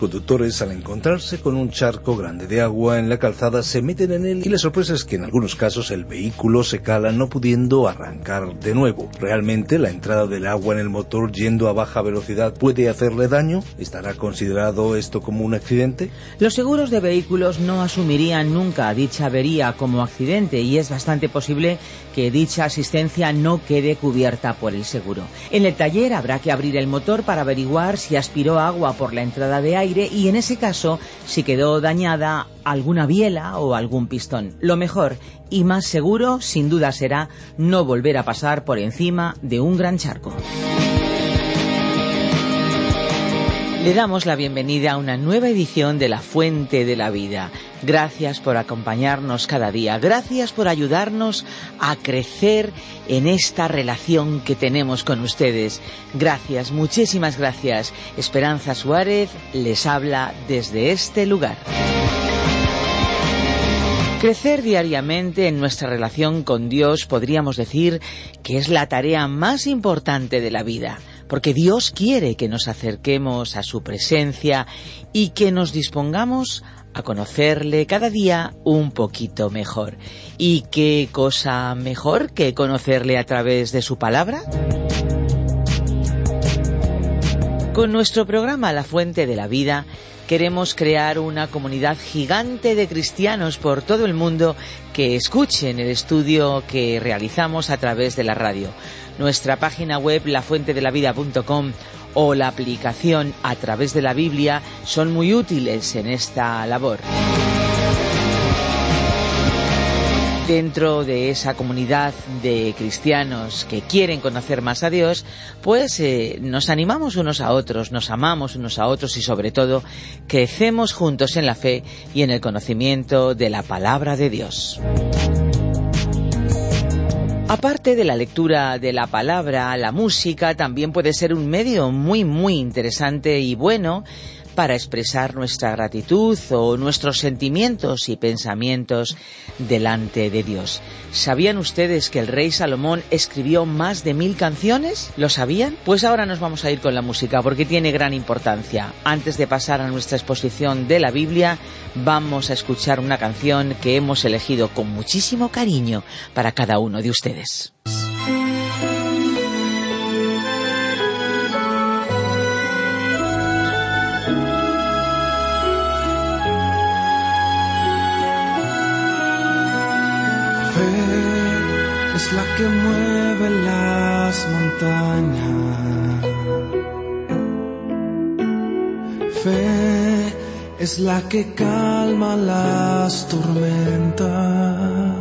Conductores al encontrarse con un charco grande de agua en la calzada se meten en él y la sorpresa es que en algunos casos el vehículo se cala no pudiendo arrancar de nuevo. ¿Realmente la entrada del agua en el motor yendo a baja velocidad puede hacerle daño? ¿Estará considerado esto como un accidente? Los seguros de vehículos no asumirían nunca dicha avería como accidente y es bastante posible que dicha asistencia no quede cubierta por el seguro. En el taller habrá que abrir el motor para averiguar si aspiró agua por la entrada de y en ese caso si quedó dañada alguna biela o algún pistón. Lo mejor y más seguro sin duda será no volver a pasar por encima de un gran charco. Le damos la bienvenida a una nueva edición de La Fuente de la Vida. Gracias por acompañarnos cada día. Gracias por ayudarnos a crecer en esta relación que tenemos con ustedes. Gracias, muchísimas gracias. Esperanza Suárez les habla desde este lugar. Crecer diariamente en nuestra relación con Dios podríamos decir que es la tarea más importante de la vida porque Dios quiere que nos acerquemos a su presencia y que nos dispongamos a conocerle cada día un poquito mejor. ¿Y qué cosa mejor que conocerle a través de su palabra? Con nuestro programa La Fuente de la Vida queremos crear una comunidad gigante de cristianos por todo el mundo que escuchen el estudio que realizamos a través de la radio nuestra página web lafuentedelavida.com o la aplicación a través de la Biblia son muy útiles en esta labor. Dentro de esa comunidad de cristianos que quieren conocer más a Dios, pues eh, nos animamos unos a otros, nos amamos unos a otros y sobre todo crecemos juntos en la fe y en el conocimiento de la palabra de Dios. Aparte de la lectura de la palabra, la música también puede ser un medio muy, muy interesante y bueno para expresar nuestra gratitud o nuestros sentimientos y pensamientos delante de Dios. ¿Sabían ustedes que el rey Salomón escribió más de mil canciones? ¿Lo sabían? Pues ahora nos vamos a ir con la música porque tiene gran importancia. Antes de pasar a nuestra exposición de la Biblia, vamos a escuchar una canción que hemos elegido con muchísimo cariño para cada uno de ustedes. Es la que mueve las montañas. Fe es la que calma las tormentas.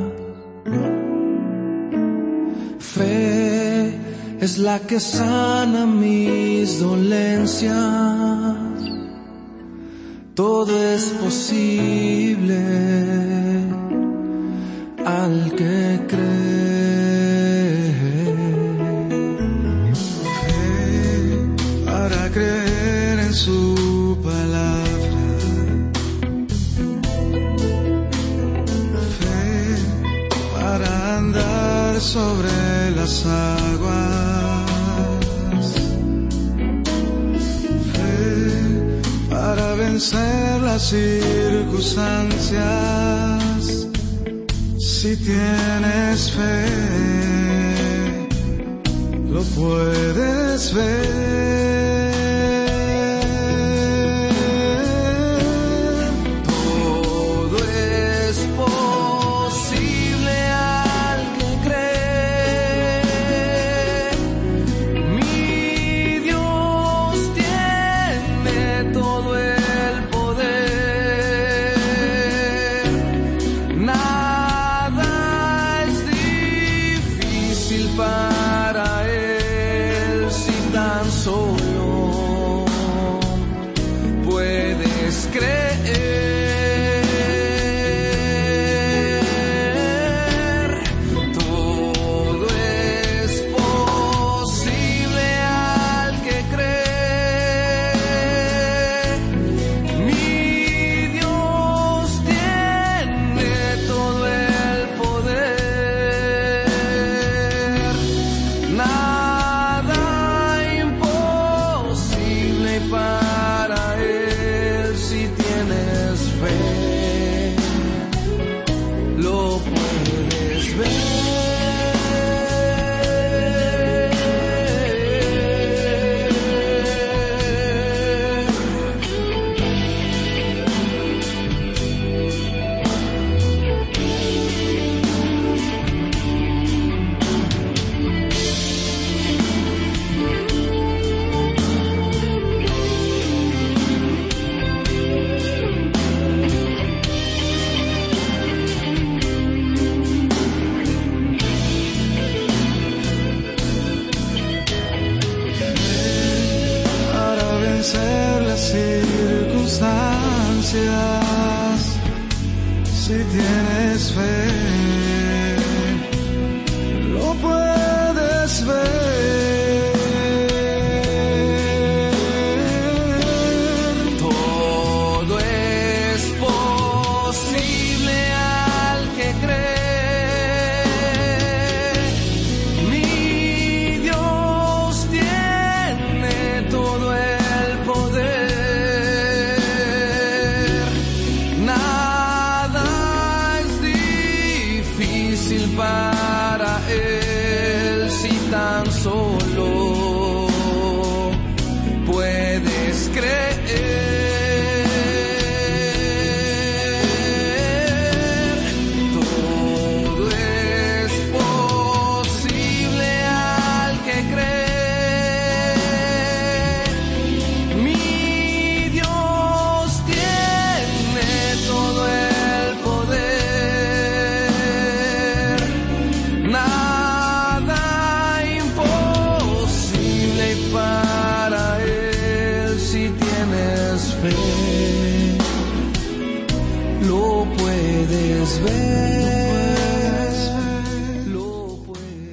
Fe es la que sana mis dolencias. Todo es posible al que cree. Aguas. Fe para vencer las circunstancias si tienes fe, lo puedes ver.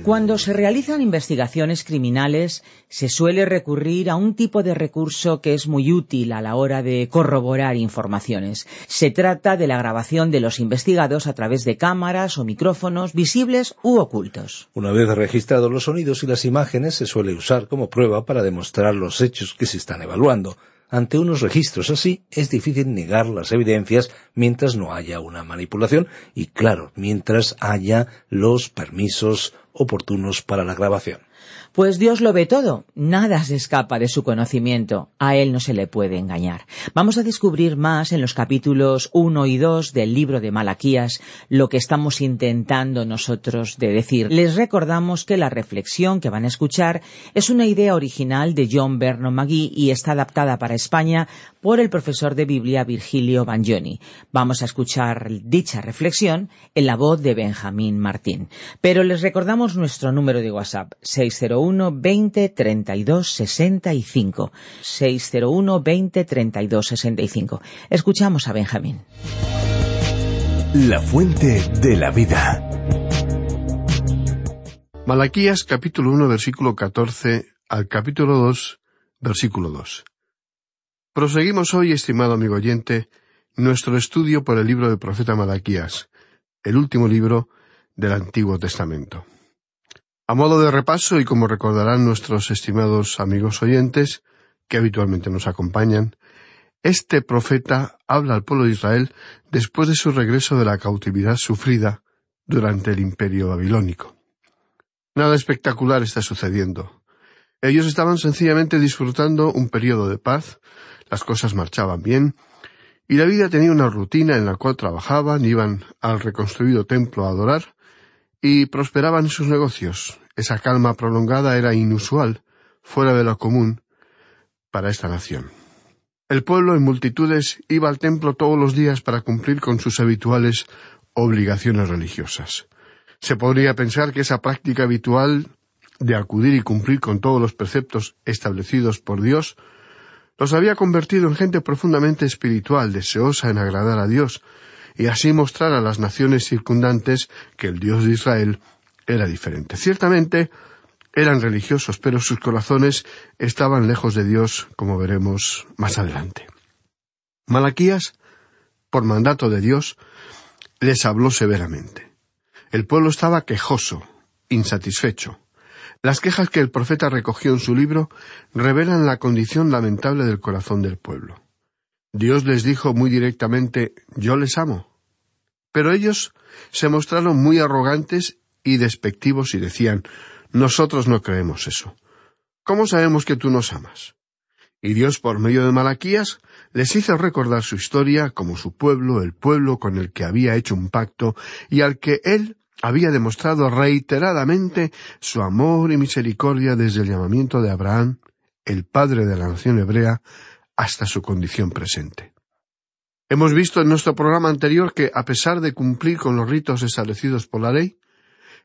Cuando se realizan investigaciones criminales, se suele recurrir a un tipo de recurso que es muy útil a la hora de corroborar informaciones. Se trata de la grabación de los investigados a través de cámaras o micrófonos visibles u ocultos. Una vez registrados los sonidos y las imágenes, se suele usar como prueba para demostrar los hechos que se están evaluando. Ante unos registros así, es difícil negar las evidencias mientras no haya una manipulación y, claro, mientras haya los permisos oportunos para la grabación. Pues Dios lo ve todo, nada se escapa de su conocimiento, a Él no se le puede engañar. Vamos a descubrir más en los capítulos 1 y 2 del libro de Malaquías lo que estamos intentando nosotros de decir. Les recordamos que la reflexión que van a escuchar es una idea original de John Vernon McGee y está adaptada para España por el profesor de Biblia Virgilio Bagnoni. Vamos a escuchar dicha reflexión en la voz de Benjamín Martín. Pero les recordamos nuestro número de WhatsApp, 601 601 20 32 65. 601 20 32 65. Escuchamos a Benjamín. La fuente de la vida. Malaquías capítulo 1 versículo 14 al capítulo 2 versículo 2. Proseguimos hoy, estimado amigo oyente, nuestro estudio por el libro del profeta Malaquías, el último libro del Antiguo Testamento. A modo de repaso, y como recordarán nuestros estimados amigos oyentes, que habitualmente nos acompañan, este profeta habla al pueblo de Israel después de su regreso de la cautividad sufrida durante el imperio babilónico. Nada espectacular está sucediendo. Ellos estaban sencillamente disfrutando un periodo de paz, las cosas marchaban bien, y la vida tenía una rutina en la cual trabajaban, iban al reconstruido templo a adorar, y prosperaban sus negocios. Esa calma prolongada era inusual, fuera de lo común, para esta nación. El pueblo en multitudes iba al templo todos los días para cumplir con sus habituales obligaciones religiosas. Se podría pensar que esa práctica habitual de acudir y cumplir con todos los preceptos establecidos por Dios los había convertido en gente profundamente espiritual, deseosa en agradar a Dios, y así mostrar a las naciones circundantes que el Dios de Israel era diferente. Ciertamente eran religiosos, pero sus corazones estaban lejos de Dios, como veremos más adelante. Malaquías, por mandato de Dios, les habló severamente. El pueblo estaba quejoso, insatisfecho. Las quejas que el profeta recogió en su libro revelan la condición lamentable del corazón del pueblo. Dios les dijo muy directamente Yo les amo. Pero ellos se mostraron muy arrogantes y despectivos y decían Nosotros no creemos eso. ¿Cómo sabemos que tú nos amas? Y Dios, por medio de Malaquías, les hizo recordar su historia como su pueblo, el pueblo con el que había hecho un pacto y al que él había demostrado reiteradamente su amor y misericordia desde el llamamiento de Abraham, el padre de la nación hebrea, hasta su condición presente. Hemos visto en nuestro programa anterior que, a pesar de cumplir con los ritos establecidos por la ley,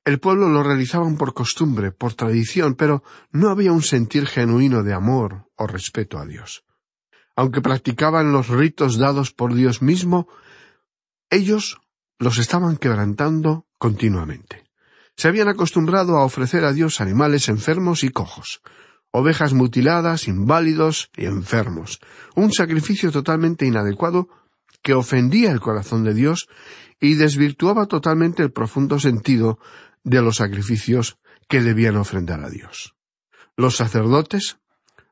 el pueblo lo realizaban por costumbre, por tradición, pero no había un sentir genuino de amor o respeto a Dios. Aunque practicaban los ritos dados por Dios mismo, ellos los estaban quebrantando continuamente. Se habían acostumbrado a ofrecer a Dios animales enfermos y cojos, ovejas mutiladas, inválidos y enfermos, un sacrificio totalmente inadecuado que ofendía el corazón de Dios y desvirtuaba totalmente el profundo sentido de los sacrificios que debían ofrendar a Dios. Los sacerdotes,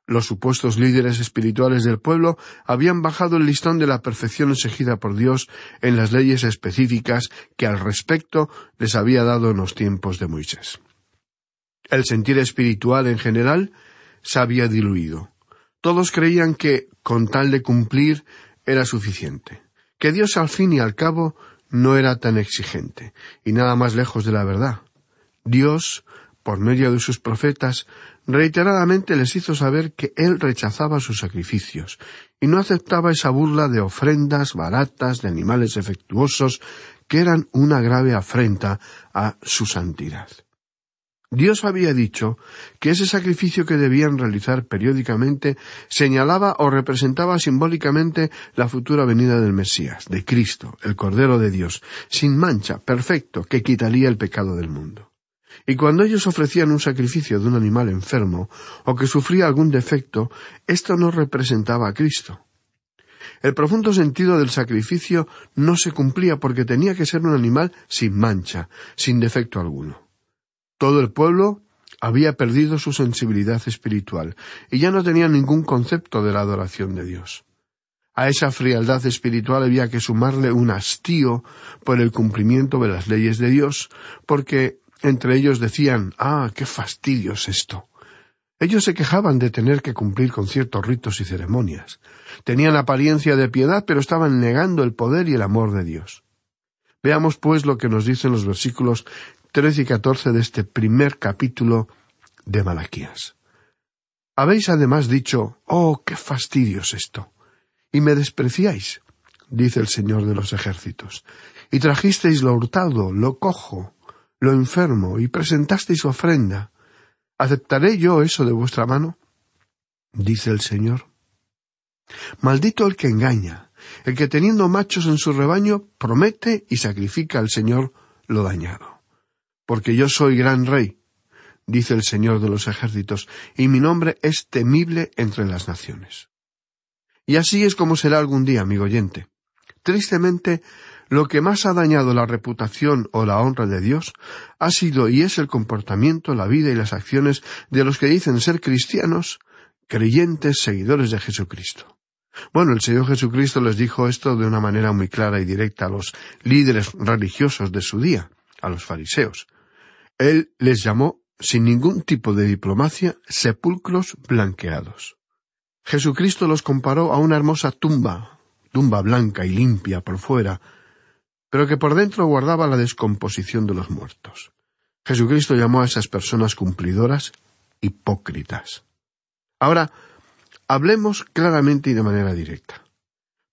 los supuestos líderes espirituales del pueblo, habían bajado el listón de la perfección exigida por Dios en las leyes específicas que al respecto les había dado en los tiempos de Moisés. El sentir espiritual en general se había diluido. Todos creían que, con tal de cumplir, era suficiente, que Dios al fin y al cabo no era tan exigente, y nada más lejos de la verdad. Dios, por medio de sus profetas, reiteradamente les hizo saber que Él rechazaba sus sacrificios, y no aceptaba esa burla de ofrendas baratas de animales efectuosos que eran una grave afrenta a su santidad. Dios había dicho que ese sacrificio que debían realizar periódicamente señalaba o representaba simbólicamente la futura venida del Mesías, de Cristo, el Cordero de Dios, sin mancha, perfecto, que quitaría el pecado del mundo. Y cuando ellos ofrecían un sacrificio de un animal enfermo o que sufría algún defecto, esto no representaba a Cristo. El profundo sentido del sacrificio no se cumplía porque tenía que ser un animal sin mancha, sin defecto alguno. Todo el pueblo había perdido su sensibilidad espiritual y ya no tenía ningún concepto de la adoración de Dios. A esa frialdad espiritual había que sumarle un hastío por el cumplimiento de las leyes de Dios, porque entre ellos decían Ah, qué fastidio es esto. Ellos se quejaban de tener que cumplir con ciertos ritos y ceremonias. Tenían apariencia de piedad, pero estaban negando el poder y el amor de Dios. Veamos pues lo que nos dicen los versículos 13 y 14 de este primer capítulo de Malaquías. Habéis además dicho, oh, qué fastidio es esto, y me despreciáis, dice el Señor de los ejércitos, y trajisteis lo hurtado, lo cojo, lo enfermo, y presentasteis ofrenda. ¿Aceptaré yo eso de vuestra mano? dice el Señor. Maldito el que engaña, el que teniendo machos en su rebaño promete y sacrifica al Señor lo dañado porque yo soy gran rey, dice el Señor de los ejércitos, y mi nombre es temible entre las naciones. Y así es como será algún día, amigo oyente. Tristemente, lo que más ha dañado la reputación o la honra de Dios ha sido y es el comportamiento, la vida y las acciones de los que dicen ser cristianos, creyentes, seguidores de Jesucristo. Bueno, el Señor Jesucristo les dijo esto de una manera muy clara y directa a los líderes religiosos de su día, a los fariseos. Él les llamó, sin ningún tipo de diplomacia, sepulcros blanqueados. Jesucristo los comparó a una hermosa tumba, tumba blanca y limpia por fuera, pero que por dentro guardaba la descomposición de los muertos. Jesucristo llamó a esas personas cumplidoras hipócritas. Ahora, hablemos claramente y de manera directa.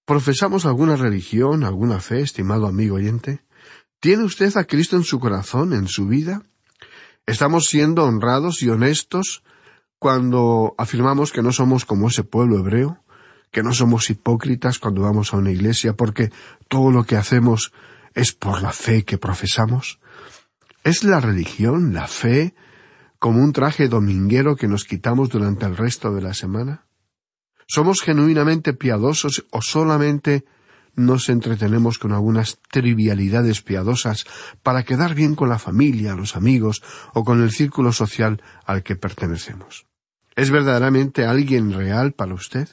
¿Profesamos alguna religión, alguna fe, estimado amigo oyente? ¿Tiene usted a Cristo en su corazón, en su vida? ¿Estamos siendo honrados y honestos cuando afirmamos que no somos como ese pueblo hebreo? ¿Que no somos hipócritas cuando vamos a una iglesia porque todo lo que hacemos es por la fe que profesamos? ¿Es la religión, la fe, como un traje dominguero que nos quitamos durante el resto de la semana? ¿Somos genuinamente piadosos o solamente nos entretenemos con algunas trivialidades piadosas para quedar bien con la familia, los amigos o con el círculo social al que pertenecemos. ¿Es verdaderamente alguien real para usted?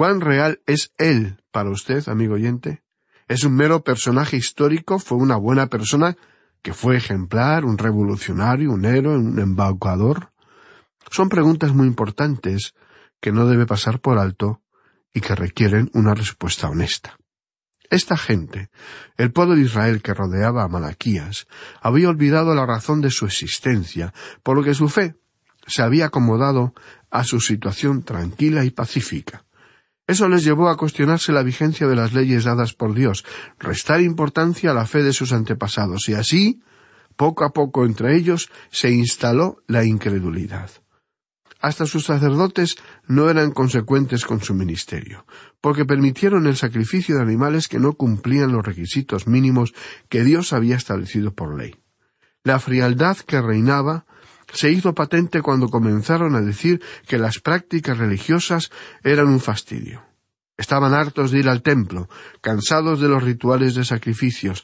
¿Cuán real es Él para usted, amigo oyente? ¿Es un mero personaje histórico? ¿Fue una buena persona que fue ejemplar, un revolucionario, un héroe, un embaucador? Son preguntas muy importantes que no debe pasar por alto y que requieren una respuesta honesta. Esta gente, el pueblo de Israel que rodeaba a Malaquías, había olvidado la razón de su existencia, por lo que su fe se había acomodado a su situación tranquila y pacífica. Eso les llevó a cuestionarse la vigencia de las leyes dadas por Dios, restar importancia a la fe de sus antepasados, y así, poco a poco entre ellos, se instaló la incredulidad. Hasta sus sacerdotes no eran consecuentes con su ministerio, porque permitieron el sacrificio de animales que no cumplían los requisitos mínimos que Dios había establecido por ley. La frialdad que reinaba se hizo patente cuando comenzaron a decir que las prácticas religiosas eran un fastidio. Estaban hartos de ir al templo, cansados de los rituales de sacrificios,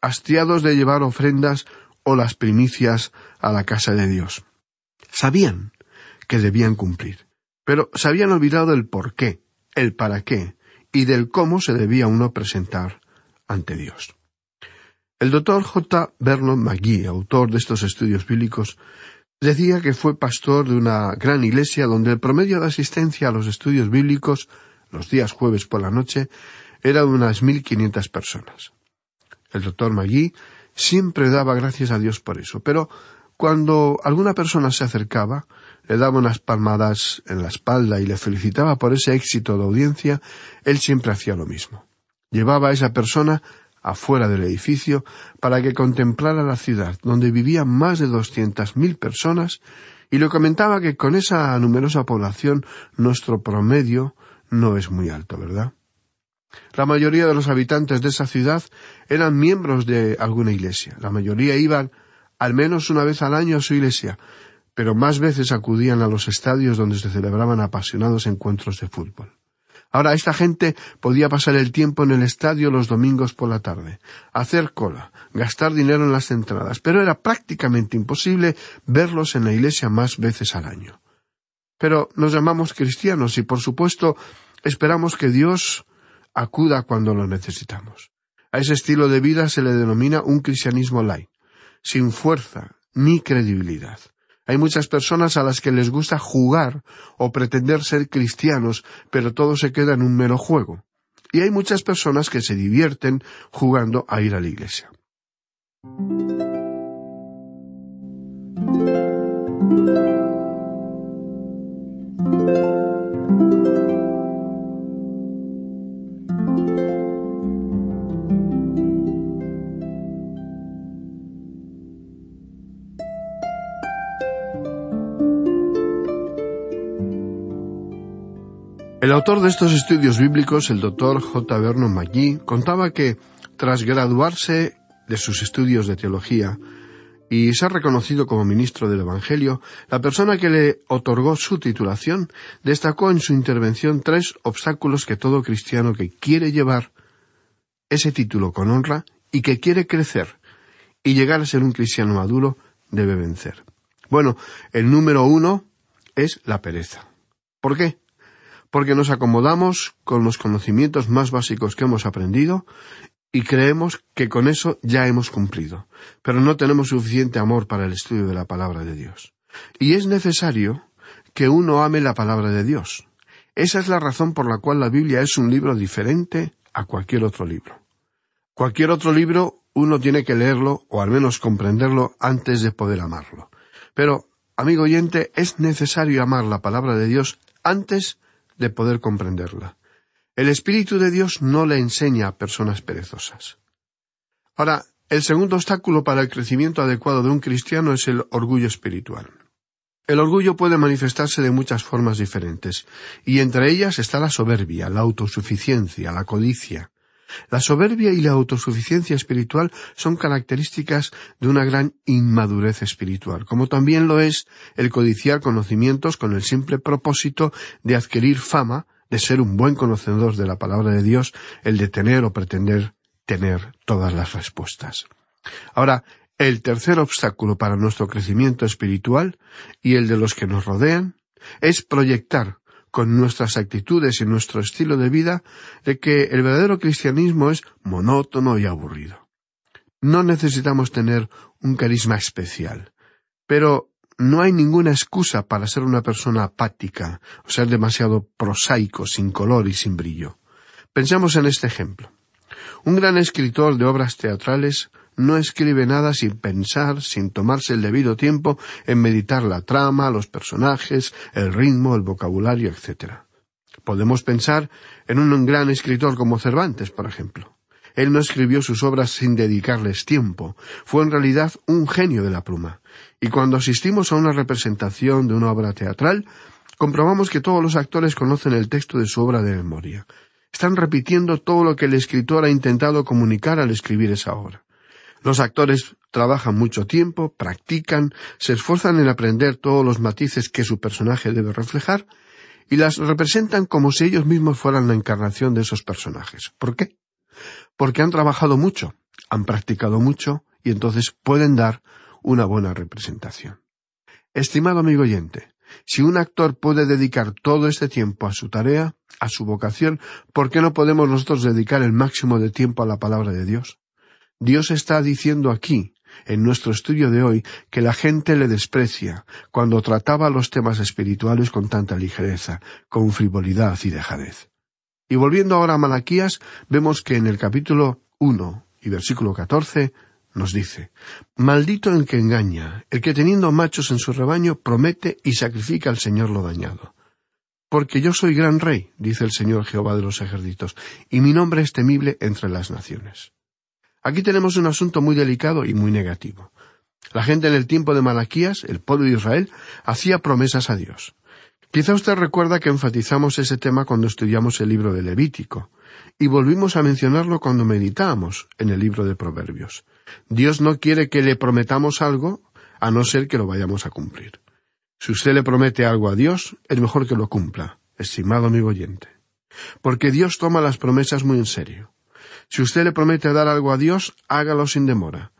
hastiados de llevar ofrendas o las primicias a la casa de Dios. Sabían que debían cumplir, pero se habían olvidado el por qué, el para qué y del cómo se debía uno presentar ante Dios. El doctor J. Vernon McGee, autor de estos estudios bíblicos, Decía que fue pastor de una gran iglesia donde el promedio de asistencia a los estudios bíblicos, los días jueves por la noche, era de unas mil quinientas personas. El doctor Magui siempre daba gracias a Dios por eso, pero cuando alguna persona se acercaba, le daba unas palmadas en la espalda y le felicitaba por ese éxito de audiencia, él siempre hacía lo mismo. Llevaba a esa persona afuera del edificio para que contemplara la ciudad, donde vivían más de doscientas mil personas, y le comentaba que con esa numerosa población nuestro promedio no es muy alto, ¿verdad? La mayoría de los habitantes de esa ciudad eran miembros de alguna iglesia. La mayoría iban al menos una vez al año a su iglesia, pero más veces acudían a los estadios donde se celebraban apasionados encuentros de fútbol. Ahora esta gente podía pasar el tiempo en el estadio los domingos por la tarde, hacer cola, gastar dinero en las entradas, pero era prácticamente imposible verlos en la iglesia más veces al año. Pero nos llamamos cristianos y por supuesto esperamos que Dios acuda cuando lo necesitamos. A ese estilo de vida se le denomina un cristianismo light, sin fuerza ni credibilidad. Hay muchas personas a las que les gusta jugar o pretender ser cristianos, pero todo se queda en un mero juego. Y hay muchas personas que se divierten jugando a ir a la iglesia. El autor de estos estudios bíblicos, el doctor J. Vernon McGee, contaba que, tras graduarse de sus estudios de teología y ser reconocido como ministro del Evangelio, la persona que le otorgó su titulación destacó en su intervención tres obstáculos que todo cristiano que quiere llevar ese título con honra y que quiere crecer y llegar a ser un cristiano maduro debe vencer. Bueno, el número uno es la pereza. ¿Por qué? Porque nos acomodamos con los conocimientos más básicos que hemos aprendido y creemos que con eso ya hemos cumplido, pero no tenemos suficiente amor para el estudio de la palabra de Dios. Y es necesario que uno ame la palabra de Dios. Esa es la razón por la cual la Biblia es un libro diferente a cualquier otro libro. Cualquier otro libro uno tiene que leerlo o al menos comprenderlo antes de poder amarlo. Pero, amigo oyente, es necesario amar la palabra de Dios antes de poder comprenderla. El Espíritu de Dios no le enseña a personas perezosas. Ahora, el segundo obstáculo para el crecimiento adecuado de un cristiano es el orgullo espiritual. El orgullo puede manifestarse de muchas formas diferentes, y entre ellas está la soberbia, la autosuficiencia, la codicia, la soberbia y la autosuficiencia espiritual son características de una gran inmadurez espiritual, como también lo es el codiciar conocimientos con el simple propósito de adquirir fama, de ser un buen conocedor de la palabra de Dios, el de tener o pretender tener todas las respuestas. Ahora, el tercer obstáculo para nuestro crecimiento espiritual y el de los que nos rodean es proyectar con nuestras actitudes y nuestro estilo de vida, de que el verdadero cristianismo es monótono y aburrido. No necesitamos tener un carisma especial, pero no hay ninguna excusa para ser una persona apática o ser demasiado prosaico, sin color y sin brillo. Pensemos en este ejemplo. Un gran escritor de obras teatrales no escribe nada sin pensar, sin tomarse el debido tiempo en meditar la trama, los personajes, el ritmo, el vocabulario, etc. Podemos pensar en un gran escritor como Cervantes, por ejemplo. Él no escribió sus obras sin dedicarles tiempo. Fue en realidad un genio de la pluma. Y cuando asistimos a una representación de una obra teatral, comprobamos que todos los actores conocen el texto de su obra de memoria. Están repitiendo todo lo que el escritor ha intentado comunicar al escribir esa obra. Los actores trabajan mucho tiempo, practican, se esfuerzan en aprender todos los matices que su personaje debe reflejar y las representan como si ellos mismos fueran la encarnación de esos personajes. ¿Por qué? Porque han trabajado mucho, han practicado mucho y entonces pueden dar una buena representación. Estimado amigo oyente, si un actor puede dedicar todo este tiempo a su tarea, a su vocación, ¿por qué no podemos nosotros dedicar el máximo de tiempo a la palabra de Dios? Dios está diciendo aquí, en nuestro estudio de hoy, que la gente le desprecia cuando trataba los temas espirituales con tanta ligereza, con frivolidad y dejadez. Y volviendo ahora a Malaquías, vemos que en el capítulo uno y versículo catorce nos dice Maldito el que engaña, el que teniendo machos en su rebaño promete y sacrifica al Señor lo dañado. Porque yo soy gran rey, dice el Señor Jehová de los ejércitos, y mi nombre es temible entre las naciones. Aquí tenemos un asunto muy delicado y muy negativo. La gente en el tiempo de Malaquías, el pueblo de Israel, hacía promesas a Dios. Quizá usted recuerda que enfatizamos ese tema cuando estudiamos el libro de Levítico, y volvimos a mencionarlo cuando meditamos en el libro de Proverbios. Dios no quiere que le prometamos algo a no ser que lo vayamos a cumplir. Si usted le promete algo a Dios, es mejor que lo cumpla, estimado amigo oyente. Porque Dios toma las promesas muy en serio. Si usted le promete dar algo a Dios, hágalo sin demora.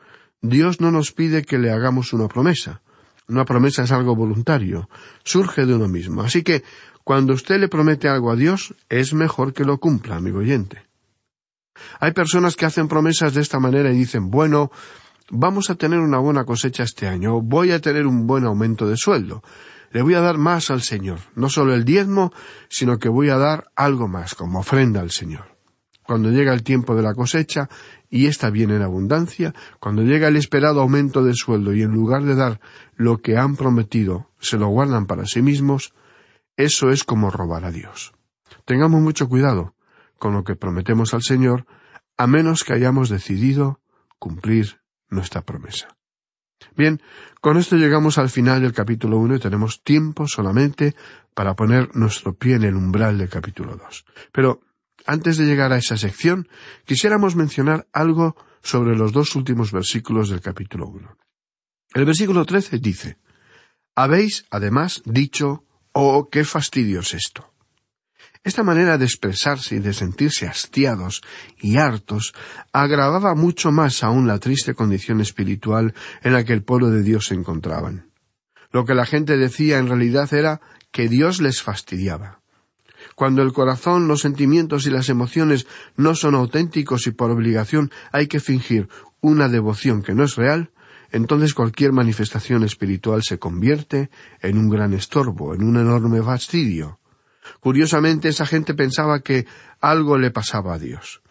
Dios no nos pide que le hagamos una promesa. Una promesa es algo voluntario, surge de uno mismo. Así que, cuando usted le promete algo a Dios, es mejor que lo cumpla, amigo oyente. Hay personas que hacen promesas de esta manera y dicen, bueno, vamos a tener una buena cosecha este año, voy a tener un buen aumento de sueldo, le voy a dar más al Señor, no solo el diezmo, sino que voy a dar algo más como ofrenda al Señor cuando llega el tiempo de la cosecha, y ésta viene en abundancia, cuando llega el esperado aumento del sueldo y en lugar de dar lo que han prometido, se lo guardan para sí mismos, eso es como robar a Dios. Tengamos mucho cuidado con lo que prometemos al Señor, a menos que hayamos decidido cumplir nuestra promesa. Bien, con esto llegamos al final del capítulo uno y tenemos tiempo solamente para poner nuestro pie en el umbral del capítulo dos. Pero antes de llegar a esa sección, quisiéramos mencionar algo sobre los dos últimos versículos del capítulo uno. El versículo trece dice Habéis, además, dicho Oh, qué fastidio es esto. Esta manera de expresarse y de sentirse hastiados y hartos agravaba mucho más aún la triste condición espiritual en la que el pueblo de Dios se encontraban. Lo que la gente decía en realidad era que Dios les fastidiaba. Cuando el corazón, los sentimientos y las emociones no son auténticos y por obligación hay que fingir una devoción que no es real, entonces cualquier manifestación espiritual se convierte en un gran estorbo, en un enorme fastidio. Curiosamente, esa gente pensaba que algo le pasaba a Dios.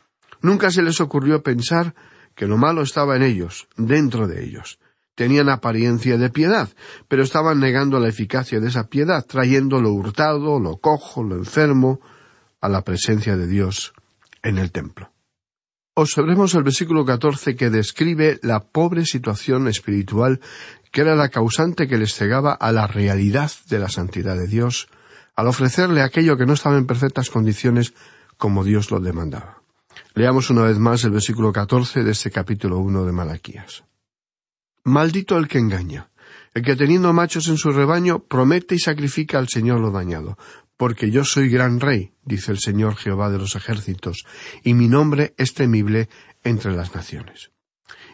Nunca se les ocurrió pensar que lo malo estaba en ellos, dentro de ellos, tenían apariencia de piedad, pero estaban negando la eficacia de esa piedad, trayendo lo hurtado, lo cojo, lo enfermo, a la presencia de Dios en el templo. Observemos el versículo catorce que describe la pobre situación espiritual que era la causante que les cegaba a la realidad de la santidad de Dios, al ofrecerle aquello que no estaba en perfectas condiciones como Dios lo demandaba. Leamos una vez más el versículo catorce de este capítulo uno de Malaquías. Maldito el que engaña, el que teniendo machos en su rebaño promete y sacrifica al Señor lo dañado, porque yo soy gran rey, dice el Señor Jehová de los ejércitos, y mi nombre es temible entre las naciones.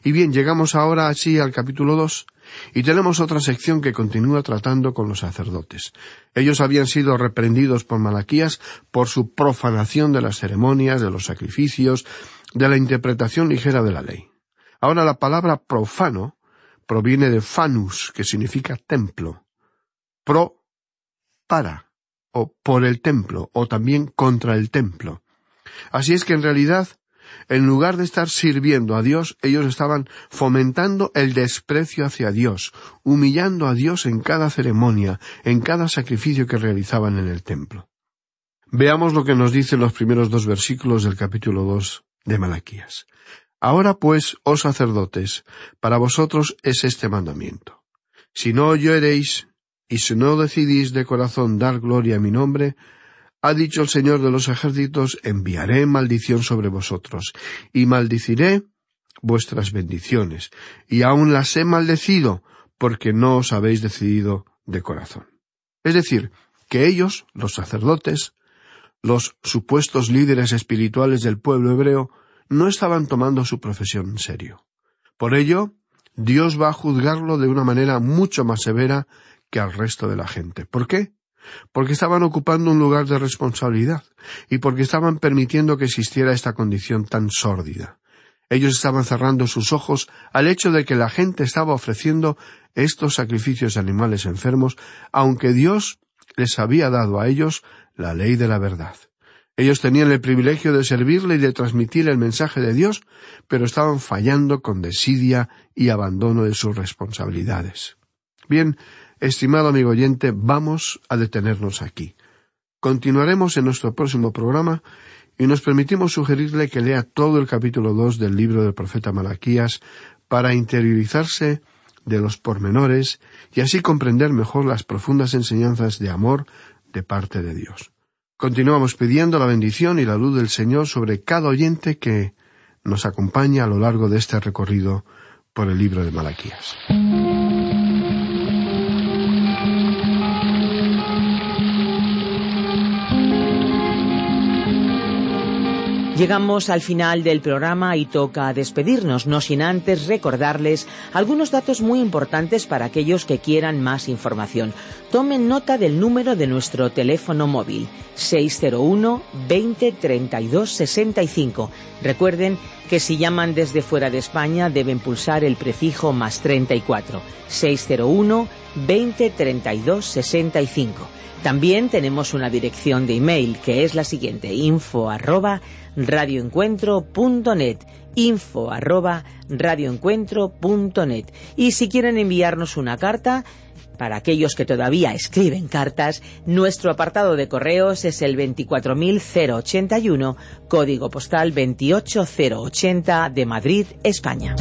Y bien, llegamos ahora así al capítulo dos, Y tenemos otra sección que continúa tratando con los sacerdotes. Ellos habían sido reprendidos por Malaquías por su profanación de las ceremonias, de los sacrificios, de la interpretación ligera de la ley. Ahora la palabra profano proviene de fanus, que significa templo. Pro, para, o por el templo, o también contra el templo. Así es que en realidad en lugar de estar sirviendo a Dios, ellos estaban fomentando el desprecio hacia Dios, humillando a Dios en cada ceremonia, en cada sacrificio que realizaban en el templo. Veamos lo que nos dicen los primeros dos versículos del capítulo dos de Malaquías. Ahora pues, oh sacerdotes, para vosotros es este mandamiento. Si no oyereis, y si no decidís de corazón dar gloria a mi nombre, ha dicho el Señor de los ejércitos, enviaré maldición sobre vosotros, y maldiciré vuestras bendiciones, y aun las he maldecido, porque no os habéis decidido de corazón. Es decir, que ellos, los sacerdotes, los supuestos líderes espirituales del pueblo hebreo, no estaban tomando su profesión en serio. Por ello, Dios va a juzgarlo de una manera mucho más severa que al resto de la gente. ¿Por qué? porque estaban ocupando un lugar de responsabilidad y porque estaban permitiendo que existiera esta condición tan sórdida. Ellos estaban cerrando sus ojos al hecho de que la gente estaba ofreciendo estos sacrificios de animales enfermos, aunque Dios les había dado a ellos la ley de la verdad. Ellos tenían el privilegio de servirle y de transmitir el mensaje de Dios, pero estaban fallando con desidia y abandono de sus responsabilidades. Bien, Estimado amigo oyente, vamos a detenernos aquí. Continuaremos en nuestro próximo programa y nos permitimos sugerirle que lea todo el capítulo dos del libro del profeta Malaquías para interiorizarse de los pormenores y así comprender mejor las profundas enseñanzas de amor de parte de Dios. Continuamos pidiendo la bendición y la luz del Señor sobre cada oyente que nos acompaña a lo largo de este recorrido por el libro de Malaquías. Llegamos al final del programa y toca despedirnos, no sin antes recordarles algunos datos muy importantes para aquellos que quieran más información. Tomen nota del número de nuestro teléfono móvil 601 20 32 65. Recuerden que si llaman desde fuera de España deben pulsar el prefijo más 34 601 20 32 65. También tenemos una dirección de email que es la siguiente info arroba radioencuentro.net info arroba radioencuentro.net y si quieren enviarnos una carta para aquellos que todavía escriben cartas, nuestro apartado de correos es el 24081, código postal 28080 de Madrid, España.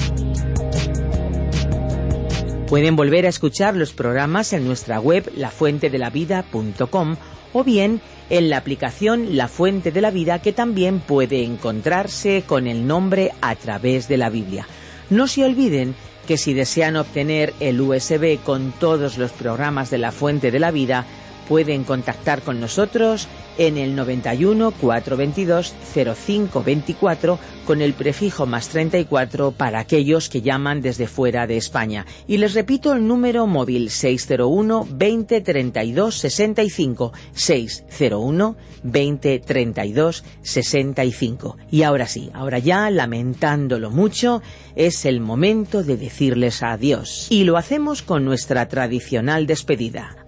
Pueden volver a escuchar los programas en nuestra web lafuentedelavida.com o bien en la aplicación La Fuente de la Vida que también puede encontrarse con el nombre a través de la Biblia. No se olviden que si desean obtener el USB con todos los programas de La Fuente de la Vida, pueden contactar con nosotros en el 91 422 0524 con el prefijo más 34 para aquellos que llaman desde fuera de España. Y les repito el número móvil 601 20 32 65 601 20 32 65. Y ahora sí, ahora ya lamentándolo mucho, es el momento de decirles adiós. Y lo hacemos con nuestra tradicional despedida